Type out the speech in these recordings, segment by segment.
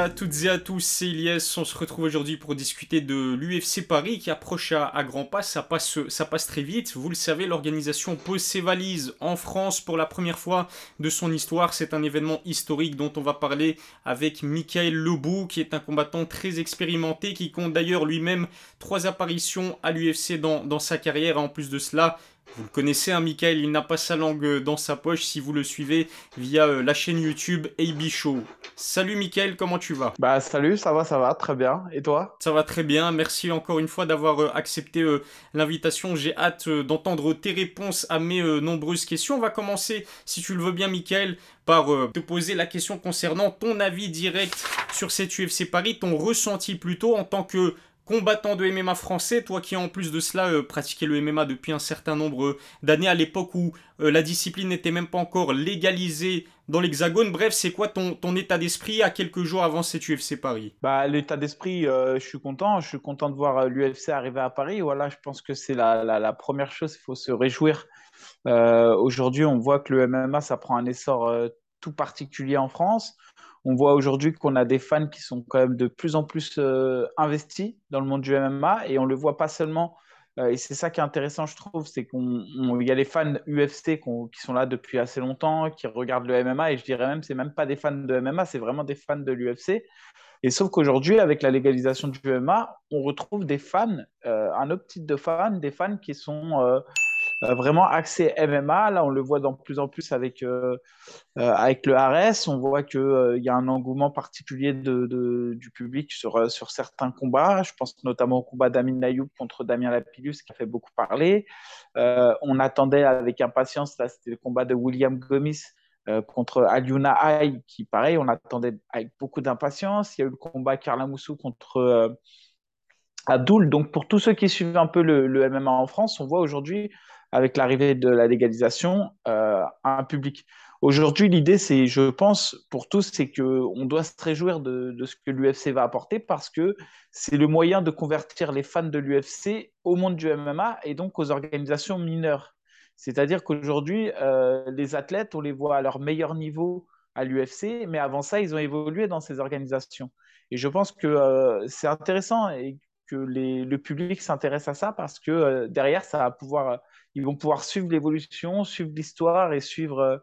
à toutes et à tous, c'est Ilyes. On se retrouve aujourd'hui pour discuter de l'UFC Paris qui approche à, grands pas. Ça passe, ça passe très vite. Vous le savez, l'organisation pose ses valises en France pour la première fois de son histoire. C'est un événement historique dont on va parler avec Michael Lebou, qui est un combattant très expérimenté, qui compte d'ailleurs lui-même trois apparitions à l'UFC dans, dans sa carrière. En plus de cela, vous le connaissez, hein, Michael, il n'a pas sa langue euh, dans sa poche si vous le suivez via euh, la chaîne YouTube AB Show. Salut Michael, comment tu vas? Bah salut, ça va, ça va, très bien. Et toi? Ça va très bien, merci encore une fois d'avoir euh, accepté l'invitation. J'ai hâte d'entendre tes réponses à mes nombreuses questions. On va commencer, si tu le veux bien Michael, par te poser la question concernant ton avis direct sur cette UFC Paris, ton ressenti plutôt en tant que combattant de MMA français, toi qui en plus de cela euh, pratiquais le MMA depuis un certain nombre d'années à l'époque où euh, la discipline n'était même pas encore légalisée dans l'Hexagone. Bref, c'est quoi ton, ton état d'esprit à quelques jours avant cette UFC Paris? Bah, L'état d'esprit, euh, je suis content. Je suis content de voir l'UFC arriver à Paris. Voilà, je pense que c'est la, la, première chose. Il faut se réjouir. Aujourd'hui, on voit que le MMA, ça prend un essor tout particulier en France on voit aujourd'hui qu'on a des fans qui sont quand même de plus en plus euh, investis dans le monde du MMA et on le voit pas seulement. Euh, et c'est ça qui est intéressant, je trouve, c'est qu'il y a les fans UFC qui sont là depuis assez longtemps, qui regardent le MMA et je dirais même, c'est même pas des fans de MMA, c'est vraiment des fans de l'UFC. Et sauf qu'aujourd'hui, avec la légalisation du MMA, on retrouve des fans, euh, un autre type de fans, des fans qui sont vraiment axé MMA. Là, on le voit de plus en plus avec, euh, euh, avec le RS. On voit qu'il y a un engouement particulier du public sur, sur certains combats. Je pense notamment au combat d'Amin Nayoub contre Damien Lapillus qui a fait beaucoup parler. on attendait avec impatience, là, c'était le combat de William Gomis. contre Aliuna Hay, qui pareil, on attendait avec beaucoup d'impatience. Il y a eu le combat Carla Moussou contre Abdul. Donc pour tous ceux qui suivent un peu le MMA en France, on voit aujourd'hui avec l'arrivée de la légalisation, euh, un public. Aujourd'hui, l'idée, c'est, je pense, pour tous, c'est qu'on doit se réjouir de, ce que l'UFC va apporter parce que c'est le moyen de convertir les fans de l'UFC au monde du MMA et donc aux organisations mineures. C'est-à-dire qu'aujourd'hui, euh, les athlètes, on les voit à leur meilleur niveau à l'UFC, mais avant ça, ils ont évolué dans ces organisations. Et je pense que euh, c'est intéressant et que le public s'intéresse à ça parce que derrière, ça va pouvoir ils vont pouvoir suivre l'évolution, suivre l'histoire et suivre euh,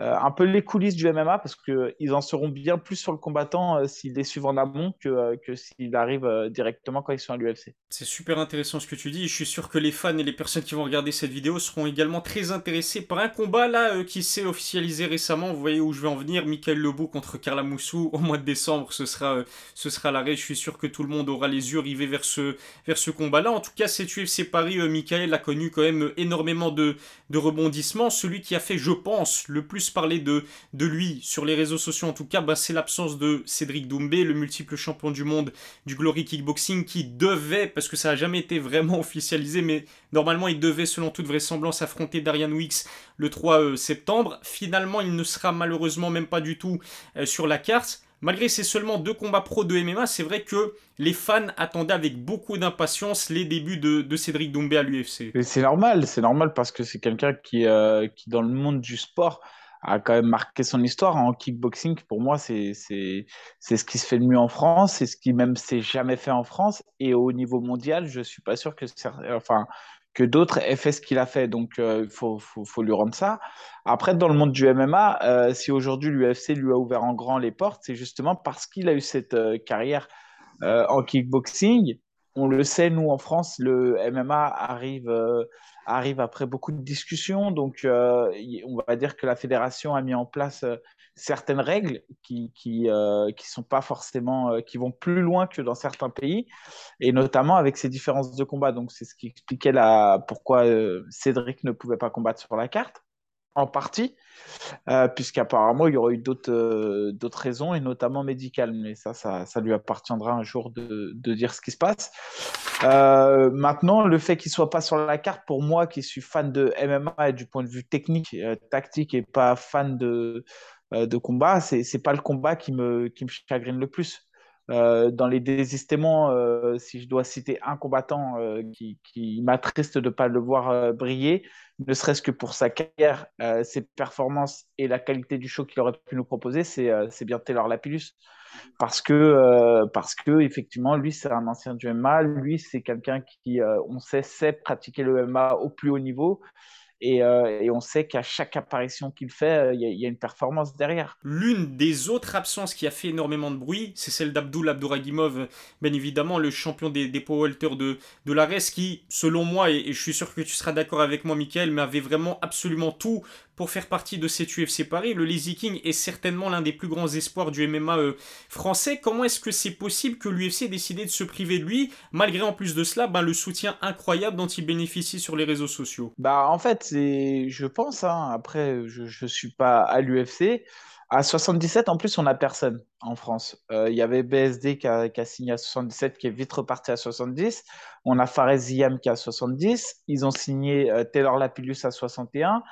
un peu les coulisses du MMA parce qu'ils en seront bien plus sur le combattant euh, s'ils les suivent en amont que, euh, que s'ils arrivent directement quand ils sont à l'UFC. C'est super intéressant ce que tu dis. Je suis sûr que les fans et les personnes qui vont regarder cette vidéo seront également très intéressés par un combat là qui s'est officialisé récemment. Vous voyez où je vais en venir. Michael Lebou contre Carla Moussou au mois de décembre. Ce sera, ce sera l'arrêt. Je suis sûr que tout le monde aura les yeux rivés vers ce, vers ce combat là. En tout cas, cette UFC Paris, Michael a connu quand même énormément de, de rebondissements. Celui qui a fait, je pense, le plus parler de, de lui sur les réseaux sociaux en tout cas, bah, c'est l'absence de Cédric Doumbé, le multiple champion du monde du Glory Kickboxing qui devait, parce que ça n'a jamais été vraiment officialisé, mais normalement il devait selon toute vraisemblance affronter Darian Wicks le 3 euh, septembre. Finalement il ne sera malheureusement même pas du tout euh, sur la carte. Malgré ces seulement deux combats pro de MMA, c'est vrai que les fans attendaient avec beaucoup d'impatience les débuts de, Cédric Doumbé à l'UFC. C'est normal, c'est normal parce que c'est quelqu'un qui, euh, qui, dans le monde du sport, a quand même marqué son histoire en kickboxing. Pour moi, c'est ce qui se fait le mieux en France, c'est ce qui même s'est jamais fait en France. Et au niveau mondial, je suis pas sûr que, enfin, que d'autres aient fait ce qu'il a fait. Donc, euh, il faut, faut, faut, lui rendre ça. Après, dans le monde du MMA, euh, si aujourd'hui l'UFC lui a ouvert en grand les portes, c'est justement parce qu'il a eu cette euh, carrière en kickboxing. On le sait, nous en France, le MMA arrive arrive après beaucoup de discussions. Donc, euh, on va dire que la fédération a mis en place euh, certaines règles qui qui, euh, qui sont pas forcément qui vont plus loin que dans certains pays et notamment avec ces différences de combat donc c'est ce qui expliquait la pourquoi Cédric ne pouvait pas combattre sur la carte en partie, euh, puisqu'apparemment il y aurait eu d'autres euh, d'autres raisons, et notamment médicales. Mais ça, ça, ça lui appartiendra un jour de, dire ce qui se passe. Euh, maintenant, le fait qu'il soit pas sur la carte, pour moi qui suis fan de MMA et du point de vue technique, tactique, et pas fan de, de combat, c'est pas le combat qui me, qui me chagrine le plus. Dans les désistements, si je dois citer un combattant qui, qui m'attriste de ne pas le voir briller, ne serait-ce que pour sa carrière, ses performances et la qualité du show qu'il aurait pu nous proposer, c'est bien Taylor Lapillus. parce que, parce que effectivement, lui, c'est un ancien du MMA. Lui, c'est quelqu'un qui, on sait, sait pratiquer le MMA au plus haut niveau. Euh, et, on sait qu'à chaque apparition qu'il fait, euh, il y, a une performance derrière. L'une des autres absences qui a fait énormément de bruit, c'est celle d'Abdul Abdouragimov, bien évidemment, le champion des, des welter de, de l'ARES, qui, selon moi, et, je suis sûr que tu seras d'accord avec moi, Michael, mais avait vraiment absolument tout pour faire partie de cette UFC Paris. Le Lazy King est certainement l'un des plus grands espoirs du MMA euh, français. Comment est-ce que c'est possible que l'UFC ait décidé de se priver de lui, malgré en plus de cela ben, le soutien incroyable dont il bénéficie sur les réseaux sociaux Bah en fait, je pense, hein, après, je ne suis pas à l'UFC. À 77, en plus, on n'a personne en France. Euh, il y avait BSD qui a, signé à 77, qui est vite reparti à 70. On a Fares Ziam qui a 70. Ils ont signé euh, Taylor Lapillus à 61.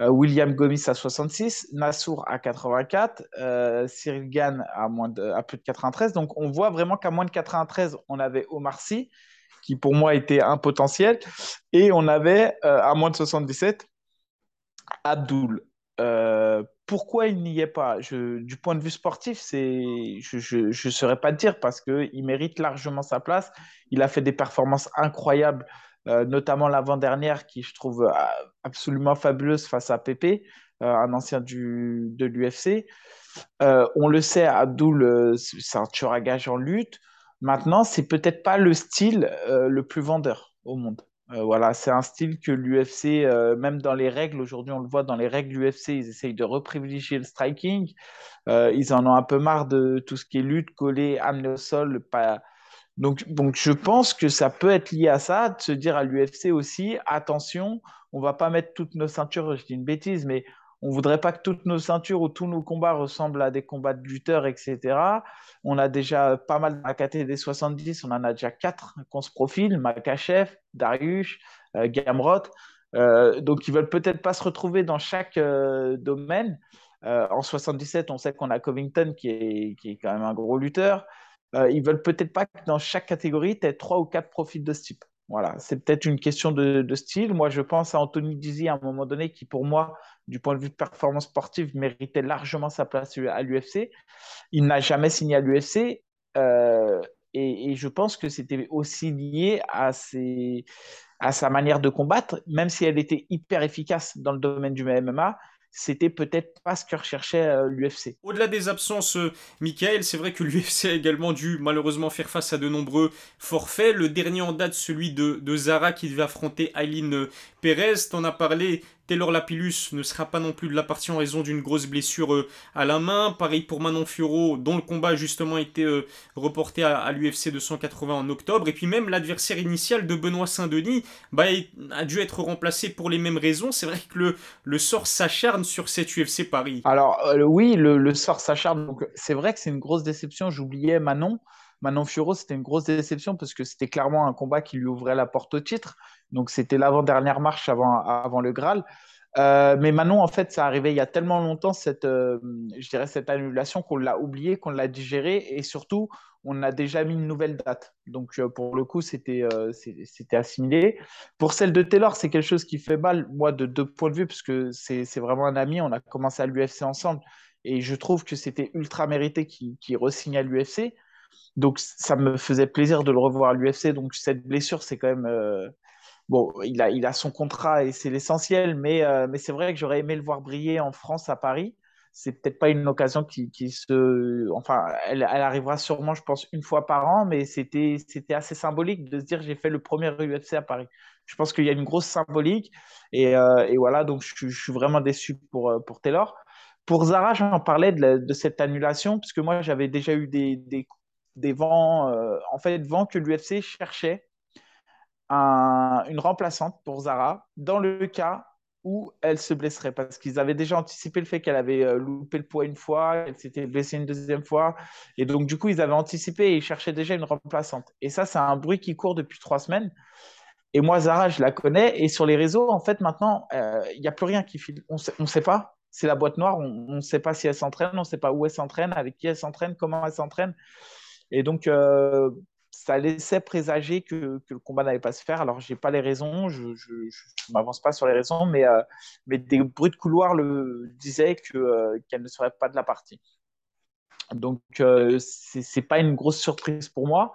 Euh, William Gomis à 66, Nassour à 84, euh, Cyril Gann à, moins à plus de 93. Donc on voit vraiment qu'à moins de 93, on avait Omar Sy, qui pour moi était un potentiel, et on avait euh, à moins de 77, Abdul. pourquoi il n'y est pas? Du point de vue sportif, c'est, je ne saurais pas dire parce qu'il mérite largement sa place. Il a fait des performances incroyables euh, notamment l'avant-dernière qui je trouve euh, absolument fabuleuse face à Pépé, euh, un ancien du, de l'UFC. on le sait, Abdul, c'est un tueur à gage en lutte. Maintenant, c'est peut-être pas le style le plus vendeur au monde. voilà, c'est un style que l'UFC, même dans les règles, aujourd'hui on le voit dans les règles de l'UFC, ils essayent de reprivilégier le striking. ils en ont un peu marre de tout ce qui est lutte, coller, amener au sol, pas, donc, donc, je pense que ça peut être lié à ça, de se dire à l'UFC aussi, attention, on va pas mettre toutes nos ceintures, je dis une bêtise, mais on voudrait pas que toutes nos ceintures ou tous nos combats ressemblent à des combats de lutteurs, etc. On a déjà pas mal à des 70, on en a déjà quatre qu'on se profile, Makachev, Darius, euh, Gamrot. Euh, donc, ils veulent peut-être pas se retrouver dans chaque euh, domaine. en 77, on sait qu'on a Covington qui est, qui est quand même un gros lutteur. Euh, ils veulent peut-être pas que dans chaque catégorie, tu aies trois ou quatre profils de ce type. Voilà, c'est peut-être une question de, style. Moi, je pense à Anthony Dizzy à un moment donné qui, pour moi, du point de vue de performance sportive, méritait largement sa place à l'UFC. Il n'a jamais signé à l'UFC. Euh, et, je pense que c'était aussi lié à, sa manière de combattre, même si elle était hyper efficace dans le domaine du MMA c'était peut-être pas ce que recherchait euh, l'UFC. Au-delà des absences, euh, Michael, c'est vrai que l'UFC a également dû malheureusement faire face à de nombreux forfaits. Le dernier en date, celui de, de Zara qui devait affronter Aileen euh, Perez. T'en as parlé, Taylor Lapillus ne sera pas non plus de la partie en raison d'une grosse blessure euh, à la main. Pareil pour Manon Furo, dont le combat a justement été euh, reporté à, l'UFC 280 en octobre. Et puis même l'adversaire initial de Benoît Saint-Denis bah, a dû être remplacé pour les mêmes raisons. C'est vrai que le, sort s'acharne sur cette UFC Paris. Alors euh, oui, le, sort s'acharne. C'est vrai que c'est une grosse déception. J'oubliais Manon. Manon Furo, c'était une grosse déception parce que c'était clairement un combat qui lui ouvrait la porte au titre. Donc c'était l'avant-dernière marche avant le Graal. Euh, mais Manon, en fait, ça arrivait il y a tellement longtemps, cette, euh, je dirais, cette annulation, qu'on l'a oublié, qu'on l'a digéré, et surtout, on a déjà mis une nouvelle date. Donc, euh, pour le coup, c'était c'était assimilé. Pour celle de Taylor, c'est quelque chose qui fait mal, moi, de deux points de vue, parce que c'est vraiment un ami, on a commencé à l'UFC ensemble, et je trouve que c'était ultra mérité qu'il qu re-signe à l'UFC. Donc, ça me faisait plaisir de le revoir à l'UFC. Donc, cette blessure, c'est quand même bon, il a, il a son contrat et c'est l'essentiel, mais, euh, mais c'est vrai que j'aurais aimé le voir briller en France, à Paris. C'est peut-être pas une occasion qui, qui se. Enfin, elle, elle, arrivera sûrement, je pense, une fois par an, mais c'était assez symbolique de se dire j'ai fait le premier UFC à Paris. Je pense qu'il y a une grosse symbolique et, euh, et voilà, donc je, suis vraiment déçu pour, euh, pour Taylor. Pour Zara, j'en parlais de, de, cette annulation, puisque moi j'avais déjà eu des, des, des vents, en fait, vents que l'UFC cherchait une remplaçante pour Zara dans le cas où elle se blesserait parce qu'ils avaient déjà anticipé le fait qu'elle avait euh, loupé le poids une fois, elle s'était blessée une deuxième fois et donc du coup ils avaient anticipé et ils cherchaient déjà une remplaçante. Et ça c'est un bruit qui court depuis trois semaines. Et moi Zara je la connais et sur les réseaux en fait maintenant euh, il n'y a plus rien qui file. On ne sait pas. C'est la boîte noire. On ne sait pas si elle s'entraîne, on ne sait pas où elle s'entraîne, avec qui elle s'entraîne, comment elle s'entraîne. Et donc, euh, ça laissait présager que, le combat n'allait pas se faire. Alors, je n'ai pas les raisons, je ne m'avance pas sur les raisons, mais, euh, mais des bruits de couloir le, disaient euh, qu'elle ne serait pas de la partie. Donc, euh, ce n'est pas une grosse surprise pour moi.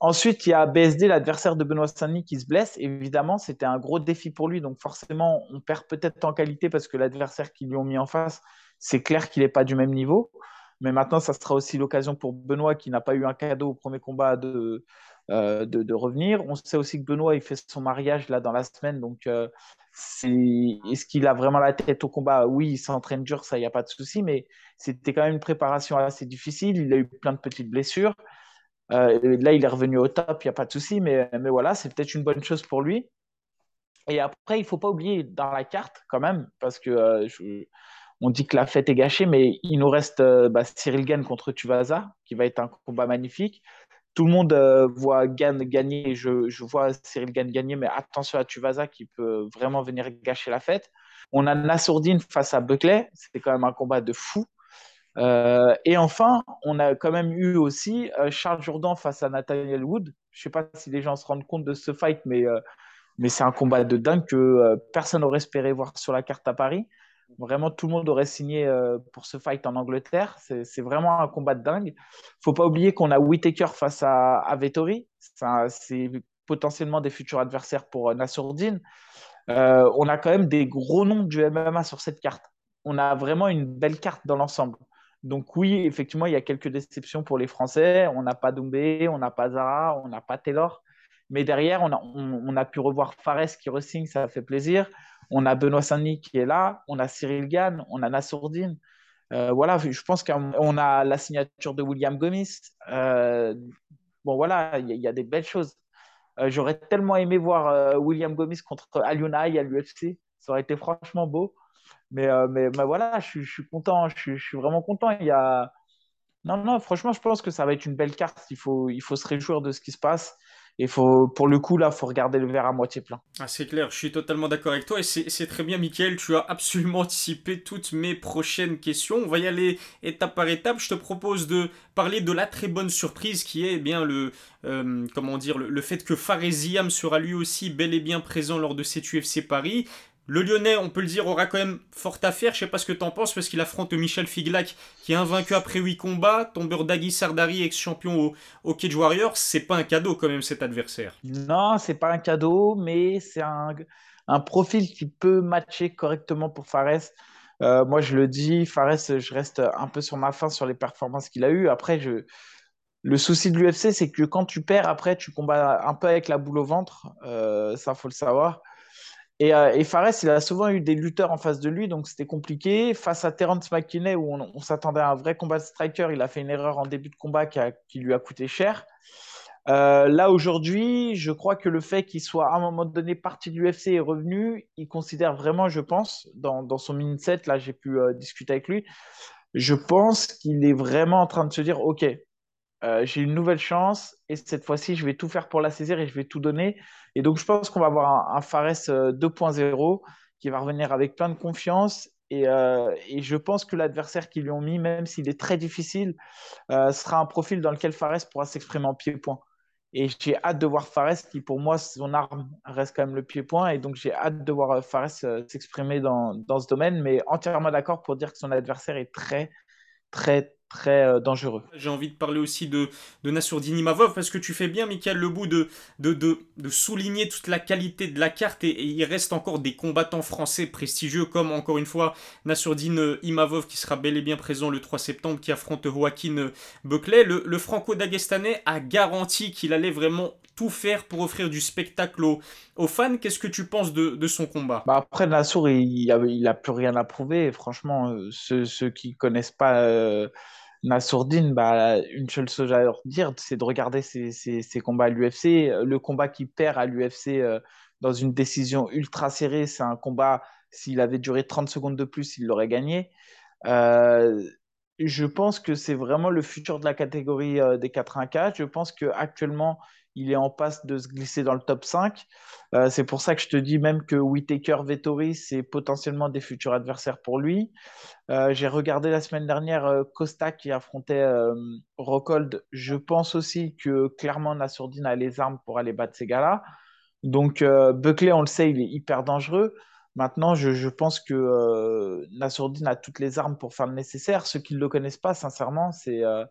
Ensuite, il y a BSD, l'adversaire de Benoît Saint-Denis, qui se blesse. Évidemment, c'était un gros défi pour lui. Donc, forcément, on perd peut-être en qualité parce que l'adversaire qu'ils lui ont mis en face, c'est clair qu'il n'est pas du même niveau. Mais maintenant, ça sera aussi l'occasion pour Benoît, qui n'a pas eu un cadeau au premier combat, de, euh, de, revenir. On sait aussi que Benoît, il fait son mariage là dans la semaine. Donc, euh, est-ce qu'il a vraiment la tête au combat? Oui, il s'entraîne dur, ça, il n'y a pas de souci. Mais c'était quand même une préparation assez difficile. Il a eu plein de petites blessures. Euh, là, il est revenu au top, il n'y a pas de souci. Mais, mais voilà, c'est peut-être une bonne chose pour lui. Et après, il ne faut pas oublier dans la carte quand même, parce que on dit que la fête est gâchée, mais il nous reste bah, Cyril Gann contre Tuvasa, qui va être un combat magnifique tout le monde euh, voit Gann gagner, je, je, vois Cyril Gann gagner, mais attention à Tuvasa qui peut vraiment venir gâcher la fête. On a Nassourdine face à Buckley, c'était quand même un combat de fou. Euh, et enfin, on a quand même eu aussi euh, Charles Jourdan face à Nathaniel Wood. Je ne sais pas si les gens se rendent compte de ce fight, mais, mais c'est un combat de dingue que personne n'aurait espéré voir sur la carte à Paris. Vraiment, tout le monde aurait signé euh, pour ce fight en Angleterre. C'est vraiment un combat de dingue. faut pas oublier qu'on a Whitaker face à, à Vettori. C'est potentiellement des futurs adversaires pour euh, Nassourdine. Euh, on a quand même des gros noms du MMA sur cette carte. On a vraiment une belle carte dans l'ensemble. Donc oui, effectivement, il y a quelques déceptions pour les Français. On n'a pas Doumbé, on n'a pas Zara, on n'a pas Taylor. Mais derrière, on a, on a pu revoir Fares qui resigne, ça fait plaisir. On a Benoît Saint-Denis qui est là, on a Cyril Gann, on a Nassourdine. Euh, voilà, je pense qu'on a la signature de William Gomis. Euh, bon, voilà, il y, a des belles choses. Euh, j'aurais tellement aimé voir William Gomis contre Alionaï à l'UFC. Ça aurait été franchement beau. Mais, mais, voilà, je, suis content. Je, suis vraiment content. Il y a... Non, non, franchement, je pense que ça va être une belle carte. Il faut, il faut se réjouir de ce qui se passe. Et faut, pour le coup, là, faut regarder le verre à moitié plein. Ah, c'est clair, je suis totalement d'accord avec toi. Et c'est très bien, Mickaël. Tu as absolument anticipé toutes mes prochaines questions. On va y aller étape par étape. Je te propose de parler de la très bonne surprise qui est eh bien le, euh, comment dire, le, fait que Faresiam sera lui aussi bel et bien présent lors de cette UFC Paris. Le Lyonnais, on peut le dire, aura quand même fort à faire. Je sais pas ce que t'en penses parce qu'il affronte Michel Figlac qui est invaincu après 8 combats. Tombeur Dagui Sardari, ex-champion au, Cage Warriors. C'est pas un cadeau quand même cet adversaire. Non, c'est pas un cadeau, mais c'est un, profil qui peut matcher correctement pour Fares. Euh, moi, je le dis, Fares, je reste un peu sur ma fin sur les performances qu'il a eues. Après, le souci de l'UFC, c'est que quand tu perds, après, tu combats un peu avec la boule au ventre. Euh, ça, faut le savoir. Et, euh, Fares, il a souvent eu des lutteurs en face de lui, donc c'était compliqué. Face à Terence McKinney, où on, s'attendait à un vrai combat de striker, il a fait une erreur en début de combat qui, lui a coûté cher. Euh, là, aujourd'hui, je crois que le fait qu'il soit à un moment donné parti de l'UFC et revenu, il considère vraiment, je pense, dans, son mindset, là j'ai pu euh, discuter avec lui, je pense qu'il est vraiment en train de se dire, OK, euh, j'ai une nouvelle chance et cette fois-ci, je vais tout faire pour la saisir et je vais tout donner. Et donc, je pense qu'on va avoir un, Fares 2.0 euh, qui va revenir avec plein de confiance. Euh, et, je pense que l'adversaire qu'ils lui ont mis, même s'il est très difficile, sera un profil dans lequel Fares pourra s'exprimer en pied-point. Et j'ai hâte de voir Fares, qui pour moi, son arme reste quand même le pied-point. Et donc, j'ai hâte de voir Fares s'exprimer dans, dans, ce domaine, mais entièrement d'accord pour dire que son adversaire est très, très, très euh, dangereux. J'ai envie de parler aussi de, de Nassourdine Imavov parce que tu fais bien, Michael Lebout, de, de, de, de souligner toute la qualité de la carte et, il reste encore des combattants français prestigieux comme encore une fois Nassourdine Imavov qui sera bel et bien présent le 3 septembre qui affronte Joaquin Buckley. Le, le franco-dagestanais a garanti qu'il allait vraiment tout faire pour offrir du spectacle aux, fans. Qu'est-ce que tu penses de, son combat? Bah Après, Nassour, il n'a il plus rien à prouver. Franchement, euh, ceux, ceux qui connaissent pas euh, Nassourdine, bah, une seule chose à leur dire, c'est de regarder ses, combats à l'UFC. Le combat qu'il perd à l'UFC euh, dans une décision ultra serrée, c'est un combat, s'il avait duré 30 secondes de plus, il l'aurait gagné. Euh, je pense que c'est vraiment le futur de la catégorie euh, des 84. Je pense qu'actuellement, il est en passe de se glisser dans le top 5. Euh, c'est pour ça que je te dis même que Whitaker Vettori, c'est potentiellement des futurs adversaires pour lui. Euh, j'ai regardé la semaine dernière euh, Costa qui affrontait Rockhold. Je pense aussi que clairement Nassourdine a les armes pour aller battre ces gars-là. Donc Buckley, on le sait, il est hyper dangereux. Maintenant, je, pense que euh, a toutes les armes pour faire le nécessaire. Ceux qui ne le connaissent pas, sincèrement, c'est euh,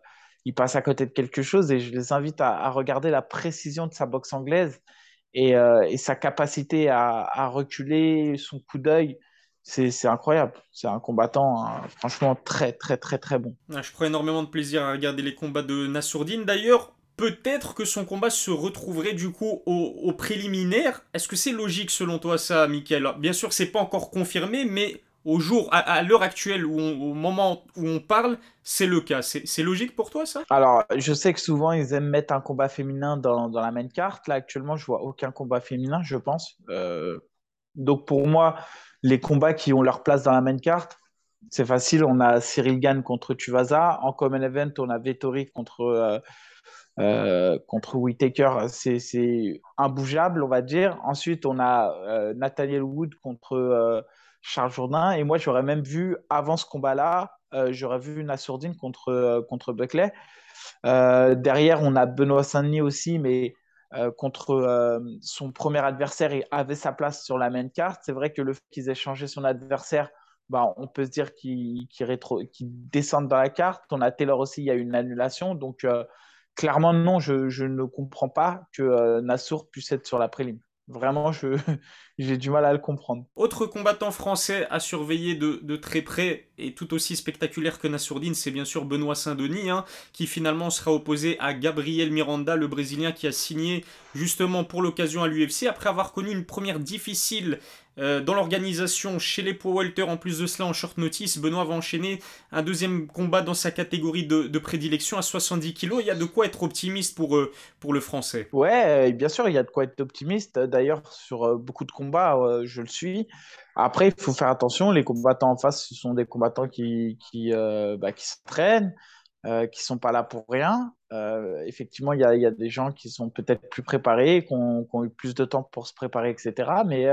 ils passent à côté de quelque chose et je les invite à, regarder la précision de sa boxe anglaise et, euh, sa capacité à, reculer, son coup d'œil. C'est incroyable. C'est un combattant hein, franchement très, très, très, très bon. Ah, je prends énormément de plaisir à regarder les combats de Nassourdine. D'ailleurs, peut-être que son combat se retrouverait du coup au, préliminaire. Est-ce que c'est logique selon toi ça, Michael? Bien sûr, c'est pas encore confirmé, mais au jour, à, l'heure actuelle, au moment où on parle, c'est le cas. C'est logique pour toi ça? Alors, je sais que souvent ils aiment mettre un combat féminin dans, la main carte. Là, actuellement, je vois aucun combat féminin, je pense. Euh, donc pour moi, les combats qui ont leur place dans la main carte, c'est facile. On a Cyril Gann contre Tuvaza. En common event, on a Vettori contre. Euh, euh, contre Whitaker, c'est imbougeable, on va dire. Ensuite, on a euh, Nathaniel Wood contre euh, Charles Jourdain. Et moi, j'aurais même vu, avant ce combat-là, j'aurais vu Nassourdine contre, contre Buckley. derrière, on a Benoît Saint-Denis aussi, mais contre son premier adversaire, il avait sa place sur la main carte. C'est vrai que le fait qu'ils aient changé son adversaire, bah, on peut se dire qu'ils descendent dans la carte. On a Taylor aussi, il y a une annulation. Donc, clairement, non, je, ne comprends pas que euh, Nassour puisse être sur la prélim. Vraiment, j'ai du mal à le comprendre. Autre combattant français à surveiller de, très près et tout aussi spectaculaire que Nassourdine, c'est bien sûr Benoît Saint-Denis, hein, qui finalement sera opposé à Gabriel Miranda, le Brésilien qui a signé justement pour l'occasion à l'UFC après avoir connu une première difficile euh, dans l'organisation, chez les poids welter, en plus de cela en short notice, Benoît va enchaîner un deuxième combat dans sa catégorie de, prédilection à 70 kg. Il y a de quoi être optimiste pour, euh, pour le français. Ouais, bien sûr, il y a de quoi être optimiste. D'ailleurs, sur euh, beaucoup de combats, je le suis. Après, il faut faire attention. Les combattants en face, ce sont des combattants qui, qui, bah, qui s'entraînent, qui sont pas là pour rien. effectivement, il y a, y a, des gens qui sont peut-être plus préparés, qui ont, eu plus de temps pour se préparer, etc. Mais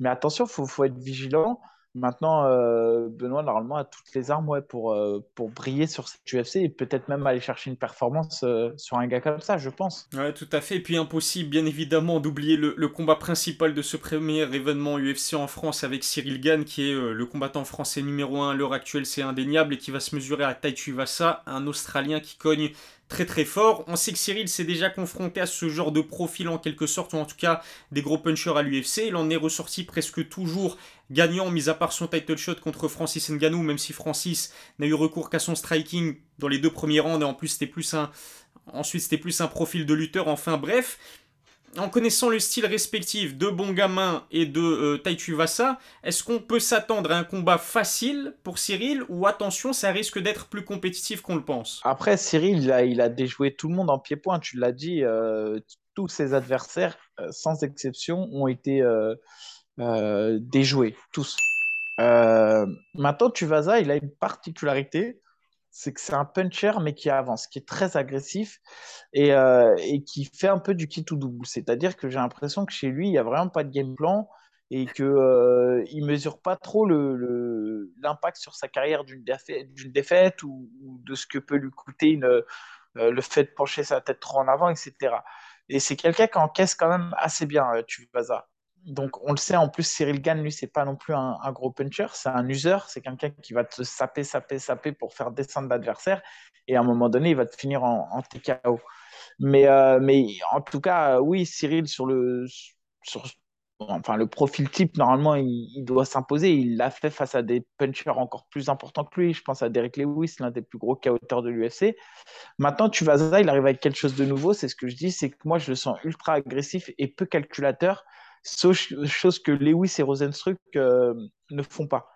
mais attention, il faut, faut, être vigilant. Maintenant, euh, Benoît, normalement, a toutes les armes ouais, pour, euh, pour briller sur cette UFC et peut-être même aller chercher une performance euh, sur un gars comme ça, je pense. Ouais, tout à fait. Et puis, impossible, bien évidemment, d'oublier le, combat principal de ce premier événement UFC en France avec Cyril Gann, qui est le combattant français numéro 1 à l'heure actuelle, c'est indéniable, et qui va se mesurer à Tai Tuivasa, un Australien qui cogne très très fort. On sait que Cyril s'est déjà confronté à ce genre de profil en quelque sorte, ou en tout cas des gros punchers à l'UFC. Il en est ressorti presque toujours gagnant, mis à part son title shot contre Francis Ngannou, même si Francis n'a eu recours qu'à son striking dans les deux premiers rounds, et en plus c'était plus un... Ensuite c'était plus un profil de lutteur, enfin bref en connaissant le style respectif de Bongamin et de euh, Taituvasa, est-ce qu'on peut s'attendre à un combat facile pour Cyril ou attention, ça risque d'être plus compétitif qu'on le pense? Après, Cyril, il a, déjoué tout le monde en pied-point, tu l'as dit, euh, tous ses adversaires, euh, sans exception, ont été déjoués, tous. maintenant, Tuvasa, il a une particularité, c'est que c'est un puncher, mais qui avance, qui est très agressif et, euh, qui fait un peu du kit ou double. C'est-à-dire que j'ai l'impression que chez lui, il n'y a vraiment pas de game plan et qu'il euh, ne mesure pas trop l'impact sur sa carrière d'une défaite, ou, de ce que peut lui coûter euh, le fait de pencher sa tête trop en avant, etc. Et c'est quelqu'un qui encaisse quand même assez bien, tu ça donc, on le sait, en plus, Cyril Gann, lui, c'est pas non plus un, gros puncher, c'est un user, c'est quelqu'un qui va te saper, saper, saper pour faire descendre l'adversaire, et à un moment donné, il va te finir en, TKO. Mais, euh, mais en tout cas, oui, Cyril, sur le, enfin, le profil type, normalement, il, doit s'imposer. Il l'a fait face à des punchers encore plus importants que lui. Je pense à Derek Lewis, l'un des plus gros KO de l'UFC. Maintenant, tu vas il arrive avec quelque chose de nouveau. C'est ce que je dis, c'est que moi, je le sens ultra agressif et peu calculateur chose que Lewis et Rosenstruck euh, ne font pas.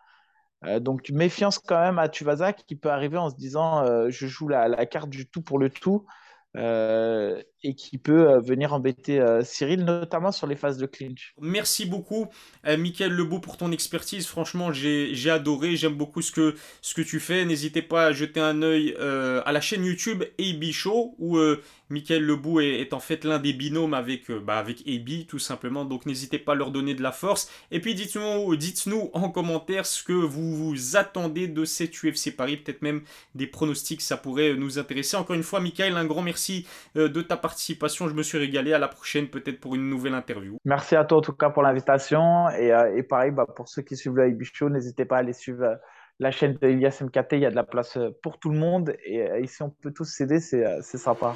Euh, donc méfiance quand même à Tuvasa qui peut arriver en se disant euh, je joue la, carte du tout pour le tout et qui peut euh, venir embêter euh, Cyril, notamment sur les phases de clinch. Merci beaucoup, Mickaël Lebeau, pour ton expertise. Franchement, j'ai adoré, j'aime beaucoup ce que, ce que tu fais. N'hésitez pas à jeter un œil à la chaîne YouTube AB Show, où Mickaël Lebeau est, en fait l'un des binômes avec, bah, avec AB, tout simplement. Donc n'hésitez pas à leur donner de la force. Et puis dites-nous dites en commentaire ce que vous, vous attendez de cette UFC Paris, peut-être même des pronostics, ça pourrait nous intéresser. Encore une fois, Mickaël, un grand merci de ta participation participation. Je me suis régalé. À la prochaine, peut-être pour une nouvelle interview. Merci à toi en tout cas pour l'invitation. Et, et, pareil, bah, pour ceux qui suivent le Show, n'hésitez pas à aller suivre la chaîne de Ilias MKT. Il y a de la place pour tout le monde. Et, si on peut tous s'aider, c'est sympa.